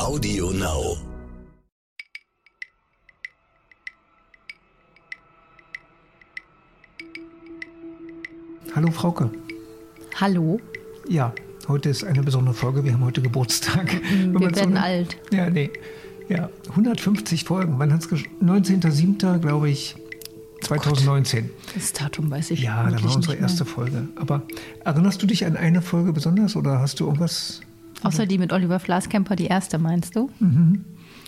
Audio Now. Hallo Frauke. Hallo. Ja, heute ist eine besondere Folge. Wir haben heute Geburtstag. Hm, wir werden so, alt. Ja, nee. Ja, 150 Folgen. Wann hat es 19.07. glaube ich 2019. Oh das Datum weiß ich Ja, da war unsere erste Folge. Aber erinnerst du dich an eine Folge besonders oder hast du irgendwas? Außer die mit Oliver Flaskemper, die erste, meinst du? Mhm.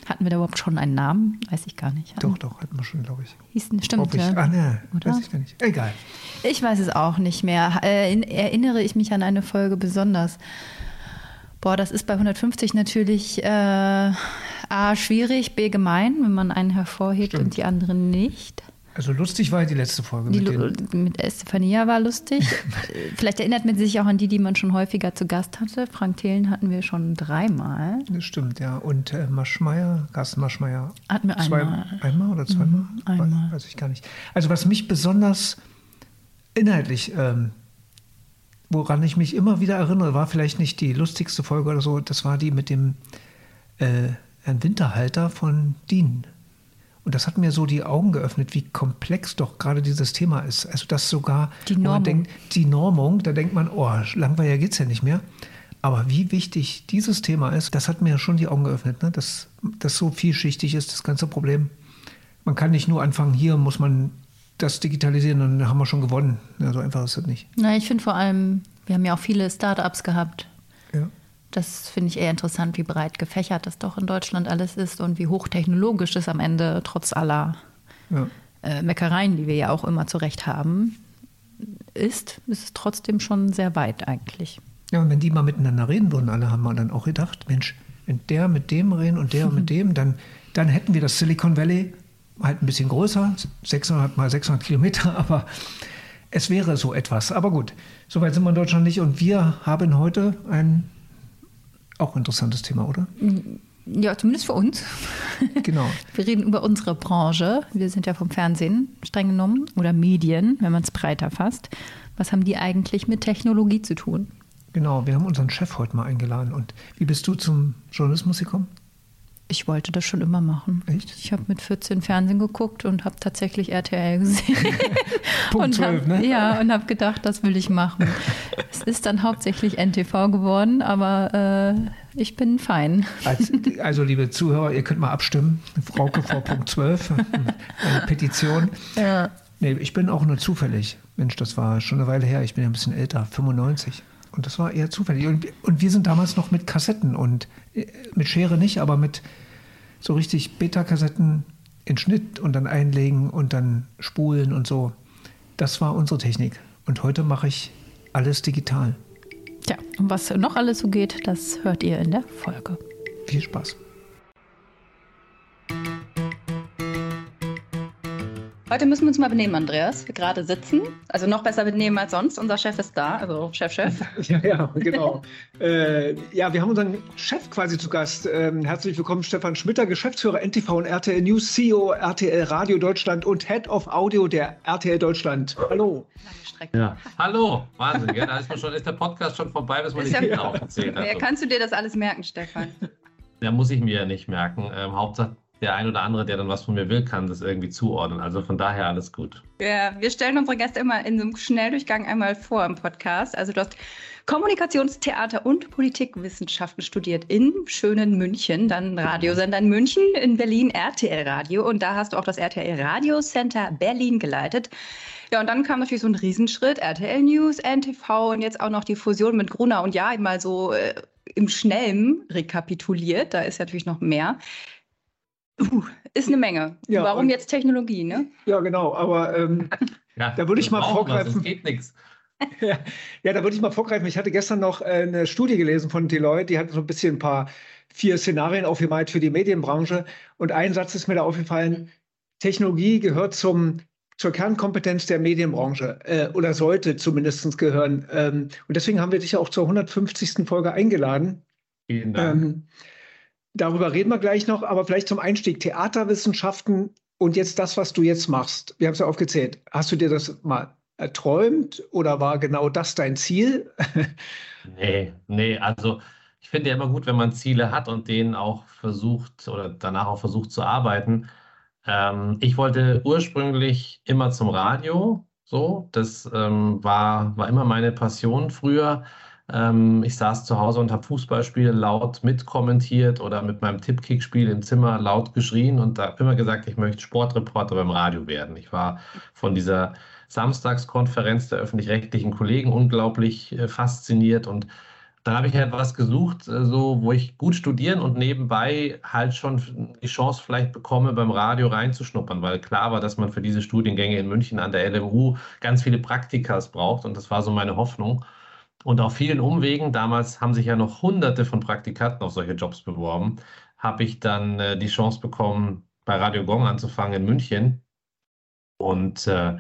Hatten wir da überhaupt schon einen Namen? Weiß ich gar nicht. Doch, doch, hatten wir schon, glaube ich. Hieß, stimmt, ich. Ja. Ah, ne, weiß ich gar nicht. Egal. Ich weiß es auch nicht mehr. Äh, erinnere ich mich an eine Folge besonders? Boah, das ist bei 150 natürlich äh, A, schwierig, B, gemein, wenn man einen hervorhebt stimmt. und die anderen nicht. Also lustig war die letzte Folge. Die mit, mit Estefania war lustig. Vielleicht erinnert man sich auch an die, die man schon häufiger zu Gast hatte. Frank Thelen hatten wir schon dreimal. Das stimmt, ja. Und äh, Maschmeyer, Carsten Maschmeyer. Hatten wir zwei, einmal. Einmal oder zweimal? Mhm, einmal. Weiß, weiß, ich gar nicht. Also was mich besonders inhaltlich, ähm, woran ich mich immer wieder erinnere, war vielleicht nicht die lustigste Folge oder so, das war die mit dem äh, Herrn Winterhalter von DIN. Und das hat mir so die Augen geöffnet, wie komplex doch gerade dieses Thema ist. Also das sogar, die Normung. Denkt, die Normung, da denkt man, oh, langweiliger geht es ja nicht mehr. Aber wie wichtig dieses Thema ist, das hat mir schon die Augen geöffnet, ne? dass das so vielschichtig ist, das ganze Problem. Man kann nicht nur anfangen, hier muss man das digitalisieren, dann haben wir schon gewonnen. Ja, so einfach ist das nicht. Na, ich finde vor allem, wir haben ja auch viele Startups gehabt. Das finde ich eher interessant, wie breit gefächert das doch in Deutschland alles ist und wie hochtechnologisch es am Ende trotz aller ja. äh, Meckereien, die wir ja auch immer zurecht haben, ist. Es ist trotzdem schon sehr weit eigentlich. Ja, und wenn die mal miteinander reden würden, alle haben wir dann auch gedacht, Mensch, wenn der mit dem reden und der mit dem, dann, dann hätten wir das Silicon Valley halt ein bisschen größer, 600 mal 600 Kilometer, aber es wäre so etwas. Aber gut, soweit sind wir in Deutschland nicht und wir haben heute ein auch interessantes Thema, oder? Ja, zumindest für uns. Genau. Wir reden über unsere Branche. Wir sind ja vom Fernsehen streng genommen oder Medien, wenn man es breiter fasst. Was haben die eigentlich mit Technologie zu tun? Genau, wir haben unseren Chef heute mal eingeladen. Und wie bist du zum Journalismus gekommen? Ich wollte das schon immer machen. Echt? Ich habe mit 14 Fernsehen geguckt und habe tatsächlich RTL gesehen. Punkt 12, hab, ne? Ja, und habe gedacht, das will ich machen. es ist dann hauptsächlich NTV geworden, aber äh, ich bin fein. Also, also, liebe Zuhörer, ihr könnt mal abstimmen. Frauke vor Punkt 12, eine Petition. Ja. Nee, ich bin auch nur zufällig. Mensch, das war schon eine Weile her. Ich bin ja ein bisschen älter, 95. Und das war eher zufällig. Und, und wir sind damals noch mit Kassetten und äh, mit Schere nicht, aber mit so richtig Beta-Kassetten in Schnitt und dann einlegen und dann spulen und so. Das war unsere Technik. Und heute mache ich alles digital. Tja, und was noch alles so geht, das hört ihr in der Folge. Viel Spaß. Heute müssen wir uns mal benehmen, Andreas. Wir gerade sitzen. Also noch besser benehmen als sonst. Unser Chef ist da, also Chef, Chef. Ja, ja, genau. äh, ja, wir haben unseren Chef quasi zu Gast. Ähm, herzlich willkommen, Stefan Schmitter, Geschäftsführer NTV und RTL News, CEO RTL Radio Deutschland und Head of Audio der RTL Deutschland. Hallo. Ja. Hallo, Wahnsinn, gell? da ist, schon, ist der Podcast schon vorbei, bis man die Titel aufgezählt hat. Ja, kannst du dir das alles merken, Stefan? Ja, muss ich mir ja nicht merken. Ähm, Hauptsache, der ein oder andere, der dann was von mir will, kann das irgendwie zuordnen. Also von daher alles gut. Ja, wir stellen unsere Gäste immer in so einem Schnelldurchgang einmal vor im Podcast. Also du hast Kommunikationstheater und Politikwissenschaften studiert in schönen München, dann Radiosender in München, in Berlin RTL Radio und da hast du auch das RTL Radio Center Berlin geleitet. Ja, und dann kam natürlich so ein Riesenschritt, RTL News, NTV und jetzt auch noch die Fusion mit Gruner und ja, mal so äh, im Schnellen rekapituliert, da ist natürlich noch mehr. Uh, ist eine Menge. Ja, Warum jetzt Technologie, ne? Ja, genau. Aber ähm, ja, da würde ich mal vorgreifen. Das geht nichts. Ja, ja, da würde ich mal vorgreifen. Ich hatte gestern noch äh, eine Studie gelesen von Deloitte, die hat so ein bisschen ein paar vier Szenarien aufgemalt für die Medienbranche. Und ein Satz ist mir da aufgefallen: Technologie gehört zum, zur Kernkompetenz der Medienbranche äh, oder sollte zumindest gehören. Ähm, und deswegen haben wir dich ja auch zur 150. Folge eingeladen. Vielen Dank. Ähm, Darüber reden wir gleich noch, aber vielleicht zum Einstieg Theaterwissenschaften und jetzt das, was du jetzt machst. Wir haben es ja aufgezählt. Hast du dir das mal erträumt oder war genau das dein Ziel? nee, nee, also ich finde ja immer gut, wenn man Ziele hat und denen auch versucht oder danach auch versucht zu arbeiten. Ähm, ich wollte ursprünglich immer zum Radio, so, das ähm, war, war immer meine Passion früher. Ähm, ich saß zu Hause und habe Fußballspiele laut mitkommentiert oder mit meinem Tippkick-Spiel im Zimmer laut geschrien und da immer gesagt, ich möchte Sportreporter beim Radio werden. Ich war von dieser Samstagskonferenz der öffentlich-rechtlichen Kollegen unglaublich äh, fasziniert und dann habe ich halt gesucht, äh, so, wo ich gut studieren und nebenbei halt schon die Chance vielleicht bekomme, beim Radio reinzuschnuppern, weil klar war, dass man für diese Studiengänge in München an der LMU ganz viele Praktikas braucht und das war so meine Hoffnung. Und auf vielen Umwegen, damals haben sich ja noch hunderte von Praktikanten auf solche Jobs beworben, habe ich dann äh, die Chance bekommen, bei Radio Gong anzufangen in München. Und äh,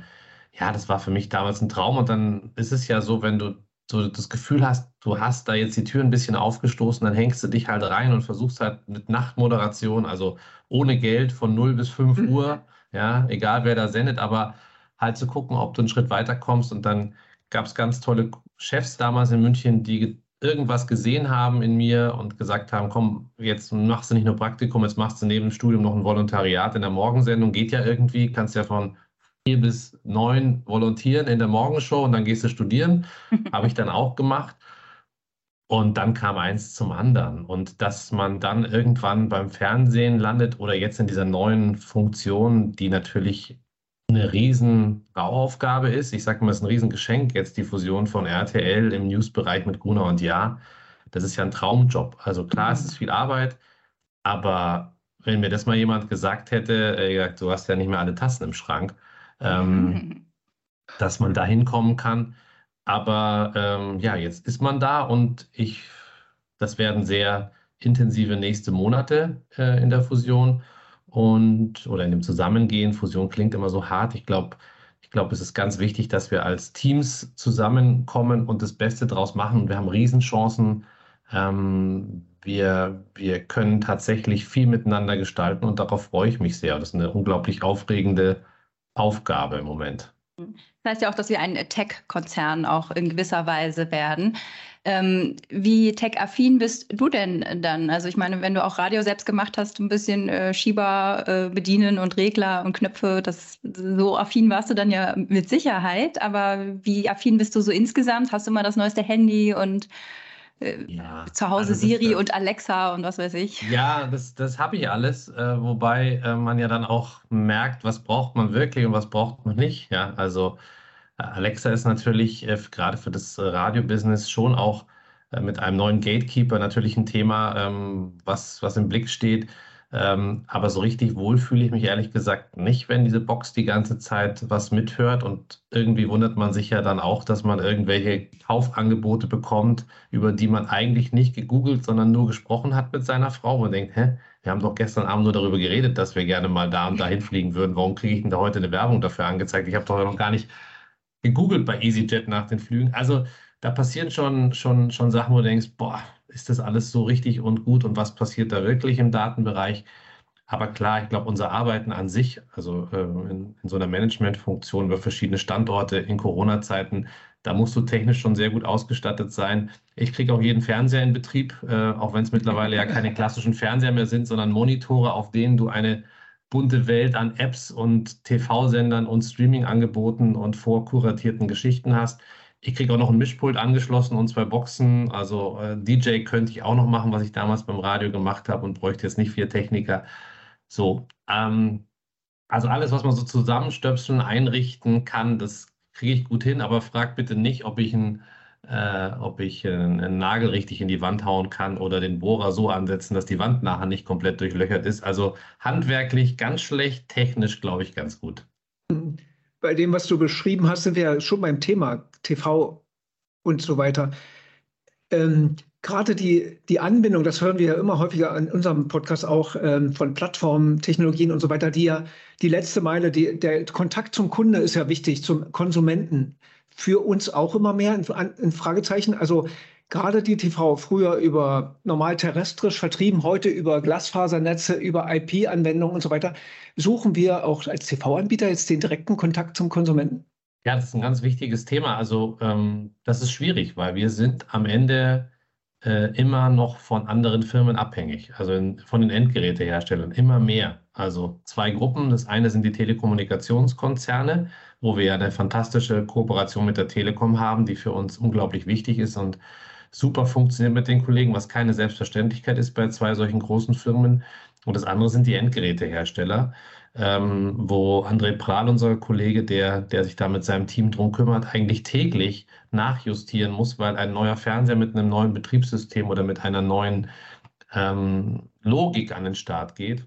ja, das war für mich damals ein Traum. Und dann ist es ja so, wenn du so das Gefühl hast, du hast da jetzt die Tür ein bisschen aufgestoßen, dann hängst du dich halt rein und versuchst halt mit Nachtmoderation, also ohne Geld von 0 bis 5 mhm. Uhr, ja, egal wer da sendet, aber halt zu gucken, ob du einen Schritt weiter kommst. Und dann gab es ganz tolle Chefs damals in München, die irgendwas gesehen haben in mir und gesagt haben, komm, jetzt machst du nicht nur Praktikum, jetzt machst du neben dem Studium noch ein Volontariat in der Morgensendung, geht ja irgendwie, kannst ja von vier bis neun volontieren in der Morgenshow und dann gehst du studieren. Habe ich dann auch gemacht. Und dann kam eins zum anderen. Und dass man dann irgendwann beim Fernsehen landet oder jetzt in dieser neuen Funktion, die natürlich eine riesen Bauaufgabe ist. Ich sage mal, es ist ein Riesengeschenk, jetzt die Fusion von RTL im Newsbereich mit Gruner und Ja. Das ist ja ein Traumjob. Also klar, es ist viel Arbeit, aber wenn mir das mal jemand gesagt hätte, äh, du hast ja nicht mehr alle Tassen im Schrank, ähm, dass man da hinkommen kann. Aber ähm, ja, jetzt ist man da und ich, das werden sehr intensive nächste Monate äh, in der Fusion und oder in dem Zusammengehen. Fusion klingt immer so hart. Ich glaube, ich glaube, es ist ganz wichtig, dass wir als Teams zusammenkommen und das Beste draus machen. Wir haben Riesenchancen. Ähm, wir, wir können tatsächlich viel miteinander gestalten und darauf freue ich mich sehr. Das ist eine unglaublich aufregende Aufgabe im Moment. Das heißt ja auch, dass wir ein Tech-Konzern auch in gewisser Weise werden. Ähm, wie tech-affin bist du denn dann? Also ich meine, wenn du auch Radio selbst gemacht hast, ein bisschen äh, Schieber äh, bedienen und Regler und Knöpfe, das, so affin warst du dann ja mit Sicherheit. Aber wie affin bist du so insgesamt? Hast du immer das neueste Handy und äh, ja, zu Hause also Siri das, und Alexa und was weiß ich. Ja, das, das habe ich alles, äh, wobei äh, man ja dann auch merkt, was braucht man wirklich und was braucht man nicht. Ja, also äh, Alexa ist natürlich äh, gerade für das Radio-Business schon auch äh, mit einem neuen Gatekeeper natürlich ein Thema, ähm, was, was im Blick steht. Ähm, aber so richtig wohl fühle ich mich ehrlich gesagt nicht, wenn diese Box die ganze Zeit was mithört. Und irgendwie wundert man sich ja dann auch, dass man irgendwelche Kaufangebote bekommt, über die man eigentlich nicht gegoogelt, sondern nur gesprochen hat mit seiner Frau. Man denkt, hä, wir haben doch gestern Abend nur darüber geredet, dass wir gerne mal da und da hinfliegen würden. Warum kriege ich denn da heute eine Werbung dafür angezeigt? Ich habe doch noch gar nicht gegoogelt bei EasyJet nach den Flügen. Also da passieren schon, schon, schon Sachen, wo du denkst, boah, ist das alles so richtig und gut und was passiert da wirklich im Datenbereich? Aber klar, ich glaube, unser Arbeiten an sich, also äh, in, in, so einer Managementfunktion über verschiedene Standorte in Corona-Zeiten, da musst du technisch schon sehr gut ausgestattet sein. Ich kriege auch jeden Fernseher in Betrieb, äh, auch wenn es mittlerweile ja keine klassischen Fernseher mehr sind, sondern Monitore, auf denen du eine bunte Welt an Apps und TV-Sendern und Streaming-Angeboten und vorkuratierten Geschichten hast. Ich kriege auch noch ein Mischpult angeschlossen und zwei Boxen. Also äh, DJ könnte ich auch noch machen, was ich damals beim Radio gemacht habe und bräuchte jetzt nicht vier Techniker. So, ähm, also alles, was man so zusammenstöpseln, einrichten kann, das kriege ich gut hin, aber frag bitte nicht, ob ich, ein, äh, ob ich einen, Nagel richtig in die Wand hauen kann oder den Bohrer so ansetzen, dass die Wand nachher nicht komplett durchlöchert ist. Also handwerklich ganz schlecht, technisch glaube ich ganz gut. Bei dem, was du beschrieben hast, sind wir ja schon beim Thema TV und so weiter. Ähm, Gerade die, die Anbindung, das hören wir ja immer häufiger in unserem Podcast auch ähm, von Plattformen, Technologien und so weiter, die ja die letzte Meile, die, der Kontakt zum Kunde ist ja wichtig, zum Konsumenten. Für uns auch immer mehr in, in Fragezeichen. Also gerade die TV früher über normal terrestrisch vertrieben, heute über Glasfasernetze, über IP-Anwendungen und so weiter, suchen wir auch als TV-Anbieter jetzt den direkten Kontakt zum Konsumenten? Ja, das ist ein ganz wichtiges Thema. Also ähm, das ist schwierig, weil wir sind am Ende äh, immer noch von anderen Firmen abhängig, also in, von den Endgeräteherstellern, immer mehr. Also zwei Gruppen. Das eine sind die Telekommunikationskonzerne, wo wir ja eine fantastische Kooperation mit der Telekom haben, die für uns unglaublich wichtig ist und super funktioniert mit den Kollegen, was keine Selbstverständlichkeit ist bei zwei solchen großen Firmen. Und das andere sind die Endgerätehersteller, ähm, wo André Prahl, unser Kollege, der, der sich da mit seinem Team drum kümmert, eigentlich täglich nachjustieren muss, weil ein neuer Fernseher mit einem neuen Betriebssystem oder mit einer neuen ähm, Logik an den Start geht.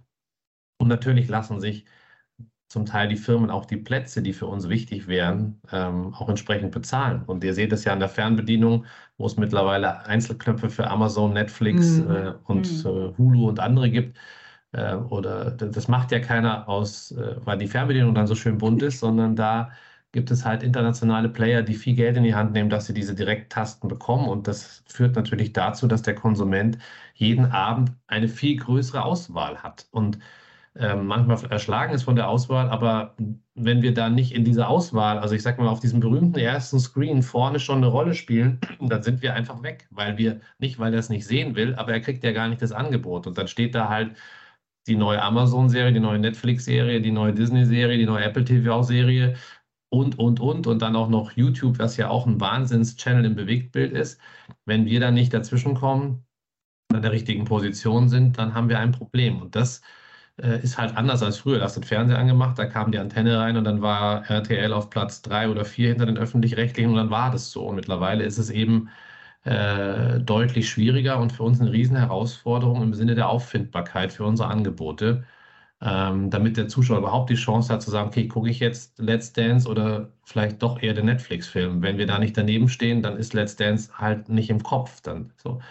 Und natürlich lassen sich zum Teil die Firmen auch die Plätze, die für uns wichtig wären, ähm, auch entsprechend bezahlen. Und ihr seht es ja an der Fernbedienung, wo es mittlerweile Einzelknöpfe für Amazon, Netflix mhm. äh, und mhm. äh, Hulu und andere gibt. Äh, oder das macht ja keiner aus, äh, weil die Fernbedienung dann so schön bunt ist, sondern da gibt es halt internationale Player, die viel Geld in die Hand nehmen, dass sie diese Direkttasten bekommen. Und das führt natürlich dazu, dass der Konsument jeden Abend eine viel größere Auswahl hat. Und äh, manchmal erschlagen ist von der Auswahl, aber wenn wir da nicht in dieser Auswahl, also ich sag mal, auf diesem berühmten ersten Screen vorne schon eine Rolle spielen, dann sind wir einfach weg, weil wir, nicht weil er es nicht sehen will, aber er kriegt ja gar nicht das Angebot. Und dann steht da halt die neue Amazon-Serie, die neue Netflix-Serie, die neue Disney-Serie, die neue Apple TV-Serie und, und, und. Und dann auch noch YouTube, was ja auch ein Wahnsinns-Channel im Bewegtbild ist. Wenn wir da nicht dazwischenkommen, an der richtigen Position sind, dann haben wir ein Problem. Und das äh, ist halt anders als früher. Da hast du den Fernseher angemacht, da kam die Antenne rein und dann war RTL auf Platz drei oder vier hinter den öffentlich-rechtlichen und dann war das so. Und mittlerweile ist es eben äh, deutlich schwieriger und für uns eine Riesenherausforderung im Sinne der Auffindbarkeit für unsere Angebote, ähm, damit der Zuschauer überhaupt die Chance hat zu sagen, okay, gucke ich jetzt Let's Dance oder vielleicht doch eher den Netflix-Film. Wenn wir da nicht daneben stehen, dann ist Let's Dance halt nicht im Kopf dann so.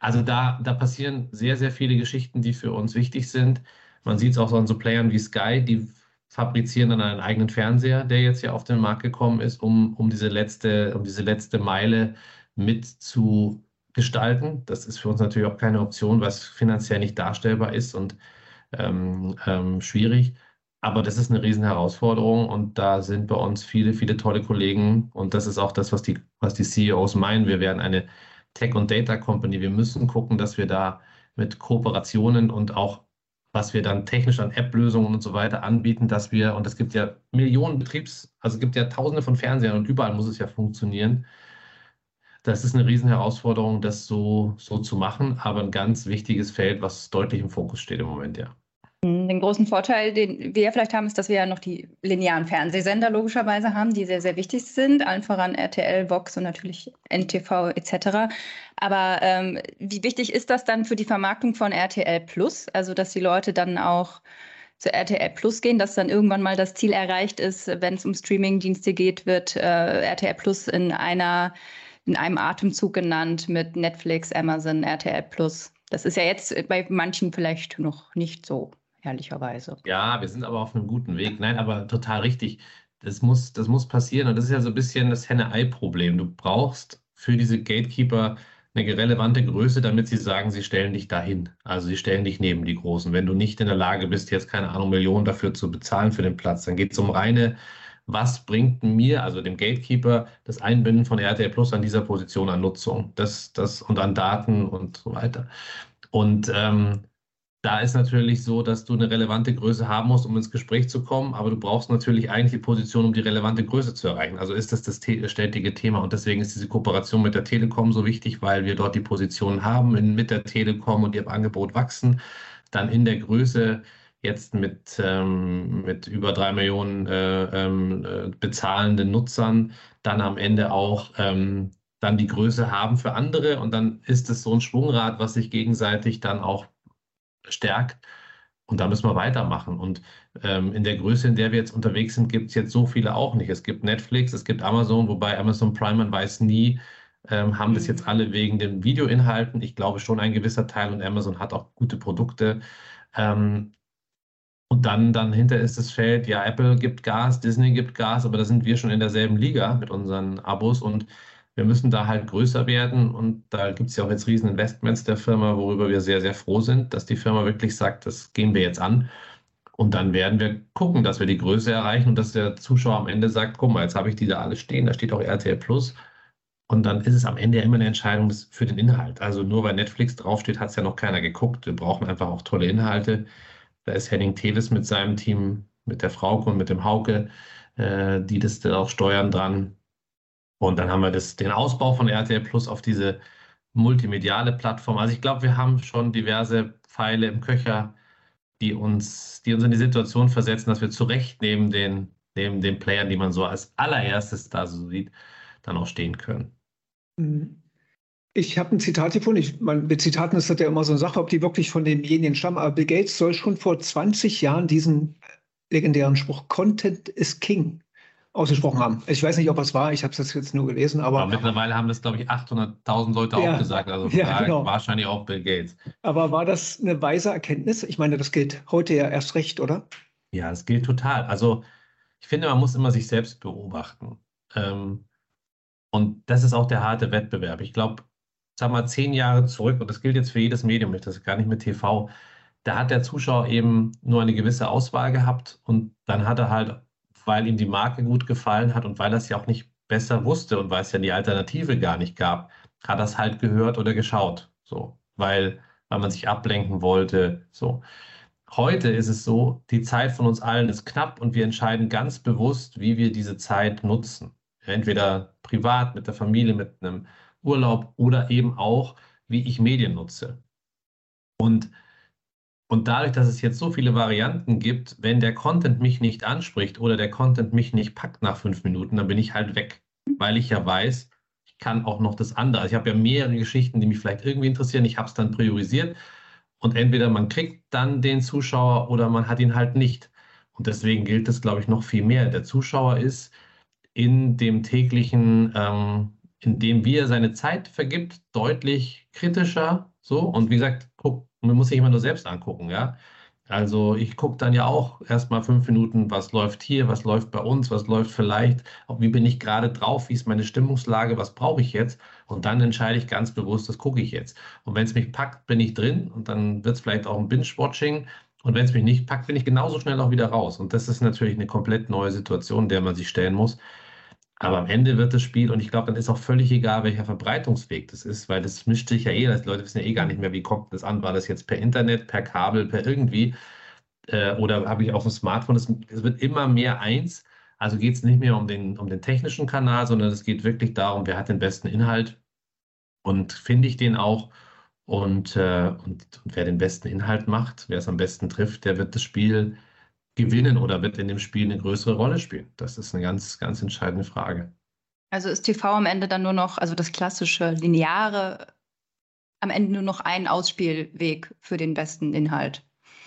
Also da, da passieren sehr, sehr viele Geschichten, die für uns wichtig sind. Man sieht es auch so an so Playern wie Sky, die fabrizieren dann einen eigenen Fernseher, der jetzt hier auf den Markt gekommen ist, um, um diese letzte, um diese letzte Meile mit zu gestalten. Das ist für uns natürlich auch keine Option, was finanziell nicht darstellbar ist und ähm, ähm, schwierig. Aber das ist eine riesen Herausforderung und da sind bei uns viele, viele tolle Kollegen und das ist auch das, was die, was die CEOs meinen. Wir werden eine Tech- und Data Company. Wir müssen gucken, dass wir da mit Kooperationen und auch was wir dann technisch an App-Lösungen und so weiter anbieten, dass wir, und es gibt ja Millionen Betriebs, also es gibt ja tausende von Fernsehern und überall muss es ja funktionieren, das ist eine Riesenherausforderung, das so, so zu machen, aber ein ganz wichtiges Feld, was deutlich im Fokus steht im Moment, ja. Den großen Vorteil, den wir vielleicht haben, ist, dass wir ja noch die linearen Fernsehsender logischerweise haben, die sehr, sehr wichtig sind, allen voran RTL, Vox und natürlich NTV etc. Aber ähm, wie wichtig ist das dann für die Vermarktung von RTL Plus? Also, dass die Leute dann auch zu RTL Plus gehen, dass dann irgendwann mal das Ziel erreicht ist, wenn es um Streaming-Dienste geht, wird äh, RTL Plus in einer in einem Atemzug genannt mit Netflix, Amazon, RTL Plus. Das ist ja jetzt bei manchen vielleicht noch nicht so, ehrlicherweise. Ja, wir sind aber auf einem guten Weg. Nein, aber total richtig. Das muss, das muss passieren. Und das ist ja so ein bisschen das Henne-Ei-Problem. Du brauchst für diese Gatekeeper eine relevante Größe, damit sie sagen, sie stellen dich dahin. Also sie stellen dich neben die Großen. Wenn du nicht in der Lage bist, jetzt keine Ahnung, Millionen dafür zu bezahlen für den Platz, dann geht es um reine was bringt mir, also dem Gatekeeper, das Einbinden von RTL Plus an dieser Position an Nutzung das, das, und an Daten und so weiter. Und ähm, da ist natürlich so, dass du eine relevante Größe haben musst, um ins Gespräch zu kommen, aber du brauchst natürlich eigentlich die Position, um die relevante Größe zu erreichen. Also ist das das ständige Thema und deswegen ist diese Kooperation mit der Telekom so wichtig, weil wir dort die Position haben in, mit der Telekom und ihr Angebot wachsen, dann in der Größe jetzt mit, ähm, mit über drei Millionen äh, ähm, äh, bezahlenden Nutzern dann am Ende auch ähm, dann die Größe haben für andere und dann ist es so ein Schwungrad, was sich gegenseitig dann auch stärkt. Und da müssen wir weitermachen. Und ähm, in der Größe, in der wir jetzt unterwegs sind, gibt es jetzt so viele auch nicht. Es gibt Netflix, es gibt Amazon, wobei Amazon Prime, man weiß nie, ähm, haben das jetzt mhm. alle wegen den Videoinhalten. Ich glaube schon ein gewisser Teil und Amazon hat auch gute Produkte. Ähm, und dann, dann hinter ist das Feld, ja, Apple gibt Gas, Disney gibt Gas, aber da sind wir schon in derselben Liga mit unseren Abos und wir müssen da halt größer werden und da gibt es ja auch jetzt riesen Investments der Firma, worüber wir sehr, sehr froh sind, dass die Firma wirklich sagt, das gehen wir jetzt an. Und dann werden wir gucken, dass wir die Größe erreichen und dass der Zuschauer am Ende sagt, guck mal, jetzt habe ich die da alle stehen, da steht auch RTL Plus. Und dann ist es am Ende ja immer eine Entscheidung für den Inhalt. Also nur weil Netflix draufsteht, hat es ja noch keiner geguckt. Wir brauchen einfach auch tolle Inhalte. Da ist Henning Teles mit seinem Team, mit der Frauke und mit dem Hauke, äh, die das dann auch steuern dran. Und dann haben wir das, den Ausbau von RTL Plus auf diese multimediale Plattform. Also ich glaube, wir haben schon diverse Pfeile im Köcher, die uns, die uns in die Situation versetzen, dass wir zu Recht neben den, neben den Playern, die man so als allererstes da so sieht, dann auch stehen können. Mhm. Ich habe ein Zitat gefunden. Ich, man, mit Zitaten ist das ja immer so eine Sache, ob die wirklich von demjenigen stammen. Aber Bill Gates soll schon vor 20 Jahren diesen legendären Spruch Content is King ausgesprochen haben. Ich weiß nicht, ob es war, ich habe es jetzt nur gelesen, aber. aber mittlerweile haben das, glaube ich, 800.000 Leute ja, auch gesagt, also ja, genau. wahrscheinlich auch Bill Gates. Aber war das eine weise Erkenntnis? Ich meine, das gilt heute ja erst recht, oder? Ja, das gilt total. Also ich finde, man muss immer sich selbst beobachten. Ähm, und das ist auch der harte Wettbewerb. Ich glaube, sag mal, zehn Jahre zurück, und das gilt jetzt für jedes Medium, das ist gar nicht mit TV, da hat der Zuschauer eben nur eine gewisse Auswahl gehabt und dann hat er halt weil ihm die Marke gut gefallen hat und weil er es ja auch nicht besser wusste und weil es ja die Alternative gar nicht gab, hat er es halt gehört oder geschaut. So, weil, weil man sich ablenken wollte. So. Heute ist es so, die Zeit von uns allen ist knapp und wir entscheiden ganz bewusst, wie wir diese Zeit nutzen. Entweder privat, mit der Familie, mit einem Urlaub oder eben auch, wie ich Medien nutze. Und und dadurch, dass es jetzt so viele Varianten gibt, wenn der Content mich nicht anspricht oder der Content mich nicht packt nach fünf Minuten, dann bin ich halt weg, weil ich ja weiß, ich kann auch noch das andere. Also ich habe ja mehrere Geschichten, die mich vielleicht irgendwie interessieren. Ich habe es dann priorisiert und entweder man kriegt dann den Zuschauer oder man hat ihn halt nicht. Und deswegen gilt das, glaube ich, noch viel mehr. Der Zuschauer ist in dem täglichen, ähm, in dem wie er seine Zeit vergibt, deutlich kritischer. So und wie gesagt, guck man muss sich immer nur selbst angucken, ja. Also ich gucke dann ja auch erstmal fünf Minuten, was läuft hier, was läuft bei uns, was läuft vielleicht, wie bin ich gerade drauf, wie ist meine Stimmungslage, was brauche ich jetzt und dann entscheide ich ganz bewusst, das gucke ich jetzt. Und wenn es mich packt, bin ich drin und dann wird es vielleicht auch ein Binge-Watching und wenn es mich nicht packt, bin ich genauso schnell auch wieder raus. Und das ist natürlich eine komplett neue Situation, der man sich stellen muss. Aber am Ende wird das Spiel, und ich glaube, dann ist auch völlig egal, welcher Verbreitungsweg das ist, weil das mischt sich ja eh, die Leute wissen ja eh gar nicht mehr, wie kommt das an. War das jetzt per Internet, per Kabel, per irgendwie? Äh, oder habe ich auf dem Smartphone? Es, wird immer mehr eins. Also geht es nicht mehr um den, um den technischen Kanal, sondern es geht wirklich darum, wer hat den besten Inhalt und finde ich den auch. Und, äh, und, und, wer den besten Inhalt macht, wer es am besten trifft, der wird das Spiel gewinnen oder wird in dem Spiel eine größere Rolle spielen? Das ist eine ganz, ganz entscheidende Frage. Also ist TV am Ende dann nur noch, also das klassische, lineare, am Ende nur noch ein Ausspielweg für den besten Inhalt?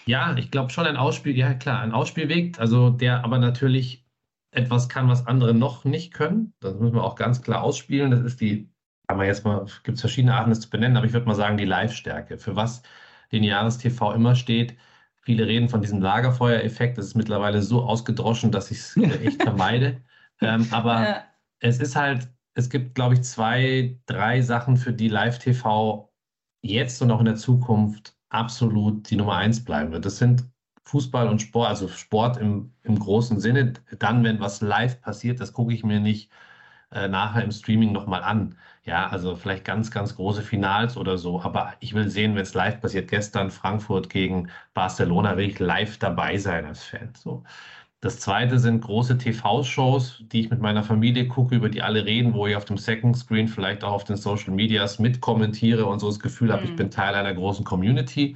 Ja, ich glaube schon ein Ausspiel, ja klar, ein Ausspielweg, also der aber natürlich etwas kann, was andere noch nicht können. Das müssen wir auch ganz klar ausspielen. Das ist die, kann man jetzt mal, gibt es verschiedene Arten, das zu benennen, aber ich würde mal sagen, die Live-Stärke. Für was lineares TV immer steht, Viele reden von diesem Lagerfeuereffekt. Das ist mittlerweile so ausgedroschen, dass ich es echt vermeide. ähm, aber ja. es ist halt, es gibt, glaube ich, zwei, drei Sachen, für die Live-TV jetzt und auch in der Zukunft absolut die Nummer eins bleiben wird. Das sind Fußball und Sport, also Sport im, im großen Sinne. Dann, wenn was live passiert, das gucke ich mir nicht äh, nachher im Streaming nochmal an. Ja, also vielleicht ganz, ganz große Finals oder so. Aber ich will sehen, wenn es live passiert. Gestern Frankfurt gegen Barcelona will ich live dabei sein als Fan. So. Das zweite sind große TV-Shows, die ich mit meiner Familie gucke, über die alle reden, wo ich auf dem Second Screen, vielleicht auch auf den Social Medias mitkommentiere und so das Gefühl mhm. habe, ich bin Teil einer großen Community.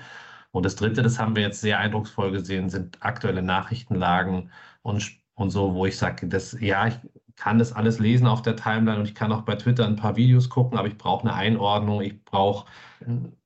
Und das dritte, das haben wir jetzt sehr eindrucksvoll gesehen, sind aktuelle Nachrichtenlagen und, und so, wo ich sage, das, ja, ich kann das alles lesen auf der Timeline und ich kann auch bei Twitter ein paar Videos gucken, aber ich brauche eine Einordnung, ich brauche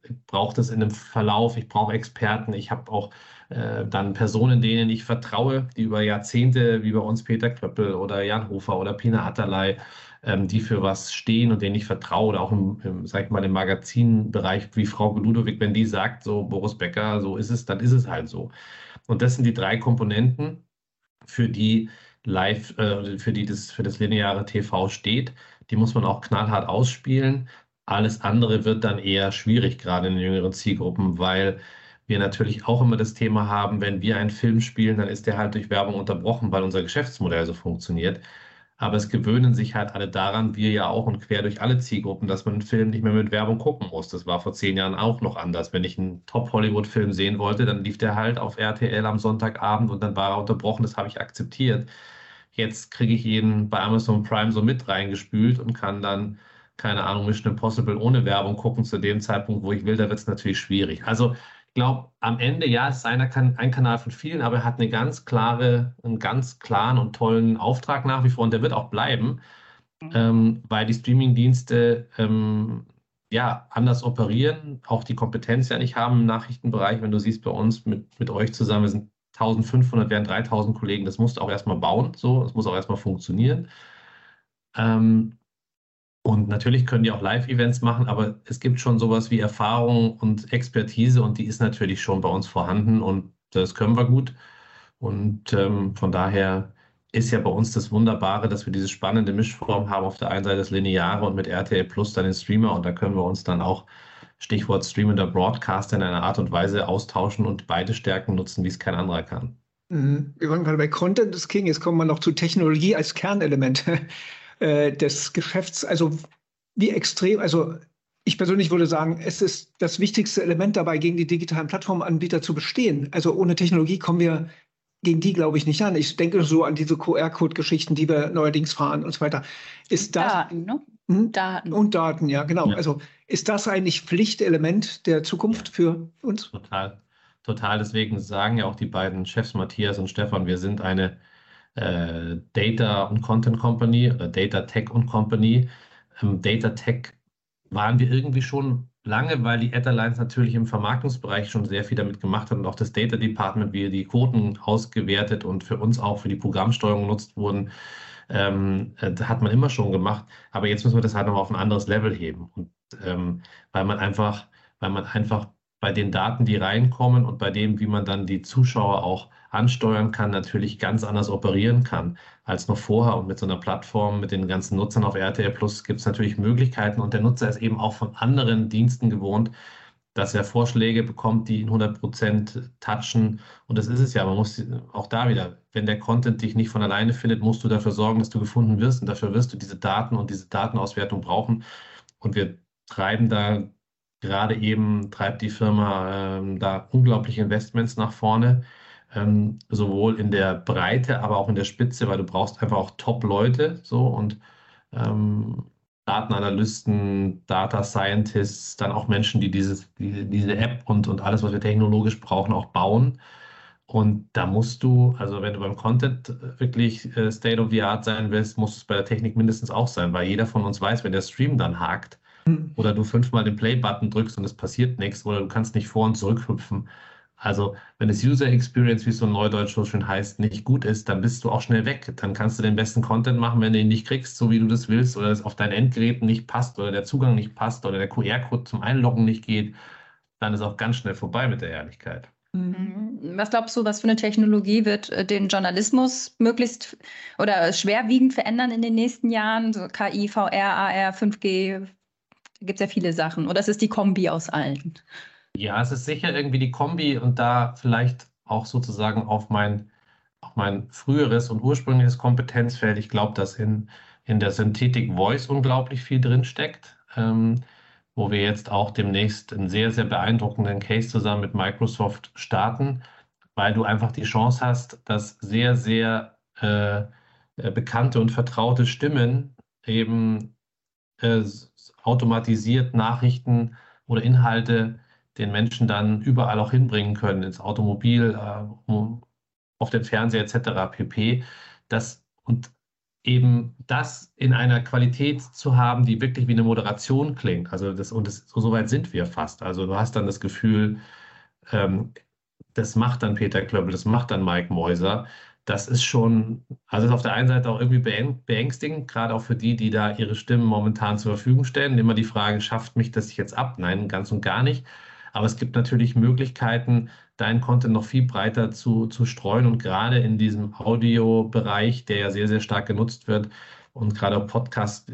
ich brauch das in einem Verlauf, ich brauche Experten, ich habe auch äh, dann Personen, denen ich vertraue, die über Jahrzehnte, wie bei uns Peter Klöppel oder Jan Hofer oder Pina Atterlei, ähm, die für was stehen und denen ich vertraue, oder auch im, im sag ich mal, im Magazinbereich wie Frau Ludowig, wenn die sagt, so Boris Becker, so ist es, dann ist es halt so. Und das sind die drei Komponenten, für die live, äh, für die das, für das lineare TV steht. Die muss man auch knallhart ausspielen. Alles andere wird dann eher schwierig, gerade in den jüngeren Zielgruppen, weil wir natürlich auch immer das Thema haben, wenn wir einen Film spielen, dann ist der halt durch Werbung unterbrochen, weil unser Geschäftsmodell so funktioniert. Aber es gewöhnen sich halt alle daran, wir ja auch und quer durch alle Zielgruppen, dass man einen Film nicht mehr mit Werbung gucken muss. Das war vor zehn Jahren auch noch anders. Wenn ich einen Top-Hollywood-Film sehen wollte, dann lief der halt auf RTL am Sonntagabend und dann war er unterbrochen. Das habe ich akzeptiert. Jetzt kriege ich ihn bei Amazon Prime so mit reingespült und kann dann, keine Ahnung, Mission Impossible ohne Werbung gucken zu dem Zeitpunkt, wo ich will. Da wird es natürlich schwierig. Also glaube, am Ende, ja, es ist einer, ein Kanal von vielen, aber er hat eine ganz klare, einen ganz klaren und tollen Auftrag nach wie vor und der wird auch bleiben, mhm. ähm, weil die Streamingdienste ähm, ja anders operieren, auch die Kompetenz ja nicht haben im Nachrichtenbereich. Wenn du siehst, bei uns mit, mit euch zusammen, wir sind 1500, wären 3000 Kollegen, das musst du auch erstmal bauen, so, das muss auch erstmal funktionieren. Ähm, und natürlich können die auch Live-Events machen, aber es gibt schon sowas wie Erfahrung und Expertise und die ist natürlich schon bei uns vorhanden und das können wir gut. Und ähm, von daher ist ja bei uns das Wunderbare, dass wir diese spannende Mischform haben. Auf der einen Seite das Lineare und mit RTL Plus dann den Streamer und da können wir uns dann auch Stichwort streamender Broadcaster in einer Art und Weise austauschen und beide Stärken nutzen, wie es kein anderer kann. Mhm. Wir waren gerade bei Content is King, jetzt kommen wir noch zu Technologie als Kernelement. Äh, des Geschäfts, also wie extrem, also ich persönlich würde sagen, es ist das wichtigste Element dabei, gegen die digitalen Plattformanbieter zu bestehen. Also ohne Technologie kommen wir gegen die, glaube ich, nicht an. Ich denke so an diese QR-Code-Geschichten, die wir neuerdings fahren und so weiter. Ist das, Daten, ne? Hm? Daten. Und Daten, ja, genau. Ja. Also ist das eigentlich Pflichtelement der Zukunft für uns? Total. Total. Deswegen sagen ja auch die beiden Chefs, Matthias und Stefan, wir sind eine äh, Data und Content Company oder Data Tech und Company. Ähm, Data Tech waren wir irgendwie schon lange, weil die Adderlines natürlich im Vermarktungsbereich schon sehr viel damit gemacht hat und auch das Data Department, wie die Quoten ausgewertet und für uns auch für die Programmsteuerung genutzt wurden, ähm, äh, hat man immer schon gemacht. Aber jetzt müssen wir das halt noch auf ein anderes Level heben. Und ähm, weil man einfach, weil man einfach bei den Daten, die reinkommen und bei dem, wie man dann die Zuschauer auch ansteuern kann, natürlich ganz anders operieren kann als noch vorher. Und mit so einer Plattform, mit den ganzen Nutzern auf RTL Plus gibt es natürlich Möglichkeiten. Und der Nutzer ist eben auch von anderen Diensten gewohnt, dass er Vorschläge bekommt, die ihn 100% touchen. Und das ist es ja. Man muss auch da wieder, wenn der Content dich nicht von alleine findet, musst du dafür sorgen, dass du gefunden wirst. Und dafür wirst du diese Daten und diese Datenauswertung brauchen. Und wir treiben da gerade eben, treibt die Firma ähm, da unglaubliche Investments nach vorne ähm, sowohl in der Breite, aber auch in der Spitze, weil du brauchst einfach auch Top-Leute so und ähm, Datenanalysten, Data Scientists, dann auch Menschen, die dieses, die, diese App und, und alles, was wir technologisch brauchen, auch bauen. Und da musst du, also wenn du beim Content wirklich äh, State of the Art sein willst, muss es bei der Technik mindestens auch sein, weil jeder von uns weiß, wenn der Stream dann hakt. Oder du fünfmal den Play-Button drückst und es passiert nichts oder du kannst nicht vor und zurück hüpfen, also, wenn das User Experience, wie es so neudeutsch so schön heißt, nicht gut ist, dann bist du auch schnell weg. Dann kannst du den besten Content machen, wenn du ihn nicht kriegst, so wie du das willst, oder es auf dein Endgerät nicht passt, oder der Zugang nicht passt, oder der QR-Code zum Einloggen nicht geht, dann ist auch ganz schnell vorbei mit der Ehrlichkeit. Mhm. Was glaubst du, was für eine Technologie wird äh, den Journalismus möglichst oder schwerwiegend verändern in den nächsten Jahren? So KI, VR, AR, 5G, gibt es ja viele Sachen. Oder ist es die Kombi aus allen? Ja, es ist sicher irgendwie die Kombi und da vielleicht auch sozusagen auf mein, auf mein früheres und ursprüngliches Kompetenzfeld. Ich glaube, dass in, in der Synthetic Voice unglaublich viel drinsteckt, ähm, wo wir jetzt auch demnächst einen sehr, sehr beeindruckenden Case zusammen mit Microsoft starten, weil du einfach die Chance hast, dass sehr, sehr äh, äh bekannte und vertraute Stimmen eben äh, automatisiert Nachrichten oder Inhalte den Menschen dann überall auch hinbringen können, ins Automobil, äh, auf den Fernseher etc. pp. Das, und eben das in einer Qualität zu haben, die wirklich wie eine Moderation klingt. Also das, und das, so, so weit sind wir fast. Also du hast dann das Gefühl, ähm, das macht dann Peter Klöppel, das macht dann Mike Mäuser. Das ist schon, also ist auf der einen Seite auch irgendwie beängstigend, gerade auch für die, die da ihre Stimmen momentan zur Verfügung stellen. Immer die Frage, schafft mich das jetzt ab? Nein, ganz und gar nicht. Aber es gibt natürlich Möglichkeiten, deinen Content noch viel breiter zu, zu streuen und gerade in diesem Audio-Bereich, der ja sehr, sehr stark genutzt wird und gerade Podcast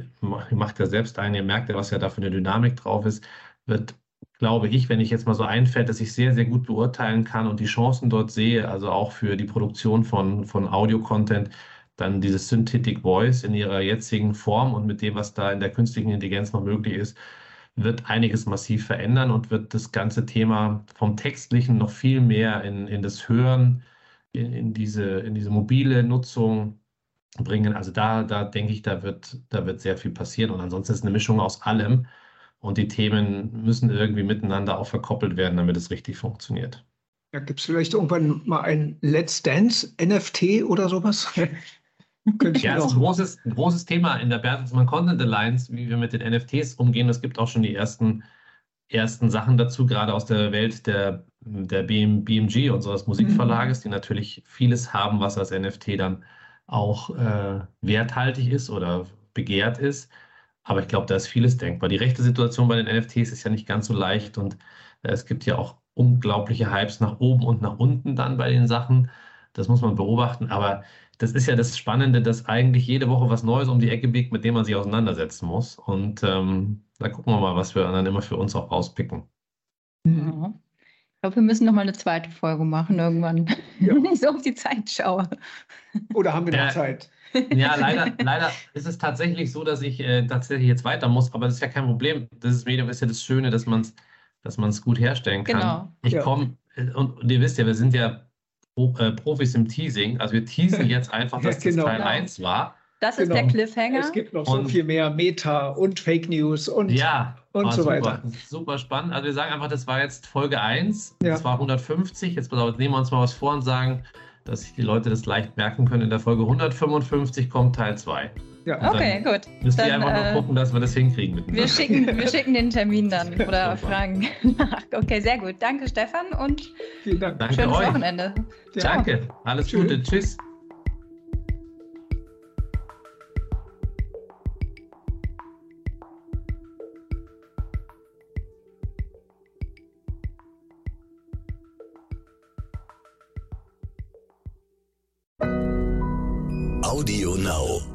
macht ja selbst ein, ihr merkt ja, was ja da für eine Dynamik drauf ist, wird, glaube ich, wenn ich jetzt mal so einfällt, dass ich sehr, sehr gut beurteilen kann und die Chancen dort sehe, also auch für die Produktion von, von Audio-Content, dann diese Synthetic Voice in ihrer jetzigen Form und mit dem, was da in der künstlichen Intelligenz noch möglich ist, wird einiges massiv verändern und wird das ganze Thema vom Textlichen noch viel mehr in, in das Hören, in, in, diese, in diese mobile Nutzung bringen. Also da, da denke ich, da wird, da wird sehr viel passieren. Und ansonsten ist eine Mischung aus allem. Und die Themen müssen irgendwie miteinander auch verkoppelt werden, damit es richtig funktioniert. Ja, Gibt es vielleicht irgendwann mal ein Let's Dance NFT oder sowas? ja, das ist ein großes, ein großes Thema in der Bertelsmann Content Alliance, wie wir mit den NFTs umgehen. Es gibt auch schon die ersten, ersten Sachen dazu, gerade aus der Welt der, der BM, BMG, unseres Musikverlages, mhm. die natürlich vieles haben, was als NFT dann auch äh, werthaltig ist oder begehrt ist. Aber ich glaube, da ist vieles denkbar. Die rechte Situation bei den NFTs ist ja nicht ganz so leicht und äh, es gibt ja auch unglaubliche Hypes nach oben und nach unten dann bei den Sachen. Das muss man beobachten. Aber das ist ja das Spannende, dass eigentlich jede Woche was Neues um die Ecke biegt, mit dem man sich auseinandersetzen muss. Und ähm, da gucken wir mal, was wir dann immer für uns auch rauspicken. Ja. Ich glaube, wir müssen noch mal eine zweite Folge machen irgendwann, ja. wenn ich so auf die Zeit schaue. Oder haben wir noch ja, Zeit? Ja, leider, leider ist es tatsächlich so, dass ich äh, tatsächlich jetzt weiter muss, aber das ist ja kein Problem. Das Medium ist ja das Schöne, dass man es dass gut herstellen kann. Genau. Ich ja. komme, äh, und, und ihr wisst ja, wir sind ja äh, Profis im Teasing. Also wir teasen jetzt einfach, dass ja, genau. das Teil 1 war. Das ist genau. der Cliffhanger. Es gibt noch so und, viel mehr Meta und Fake News und, ja, und so super, weiter. Super spannend. Also wir sagen einfach, das war jetzt Folge 1, ja. das war 150. Jetzt nehmen wir uns mal was vor und sagen, dass sich die Leute das leicht merken können. In der Folge 155 kommt Teil 2. Ja. Okay, gut. Müsst ihr einfach äh, nur gucken, dass wir das hinkriegen. Wir schicken, wir schicken den Termin dann oder fragen nach. Okay, sehr gut. Danke, Stefan, und Vielen Dank. Danke schönes euch. Wochenende. Danke. Alles Tschüss. Gute. Tschüss. Audio Now.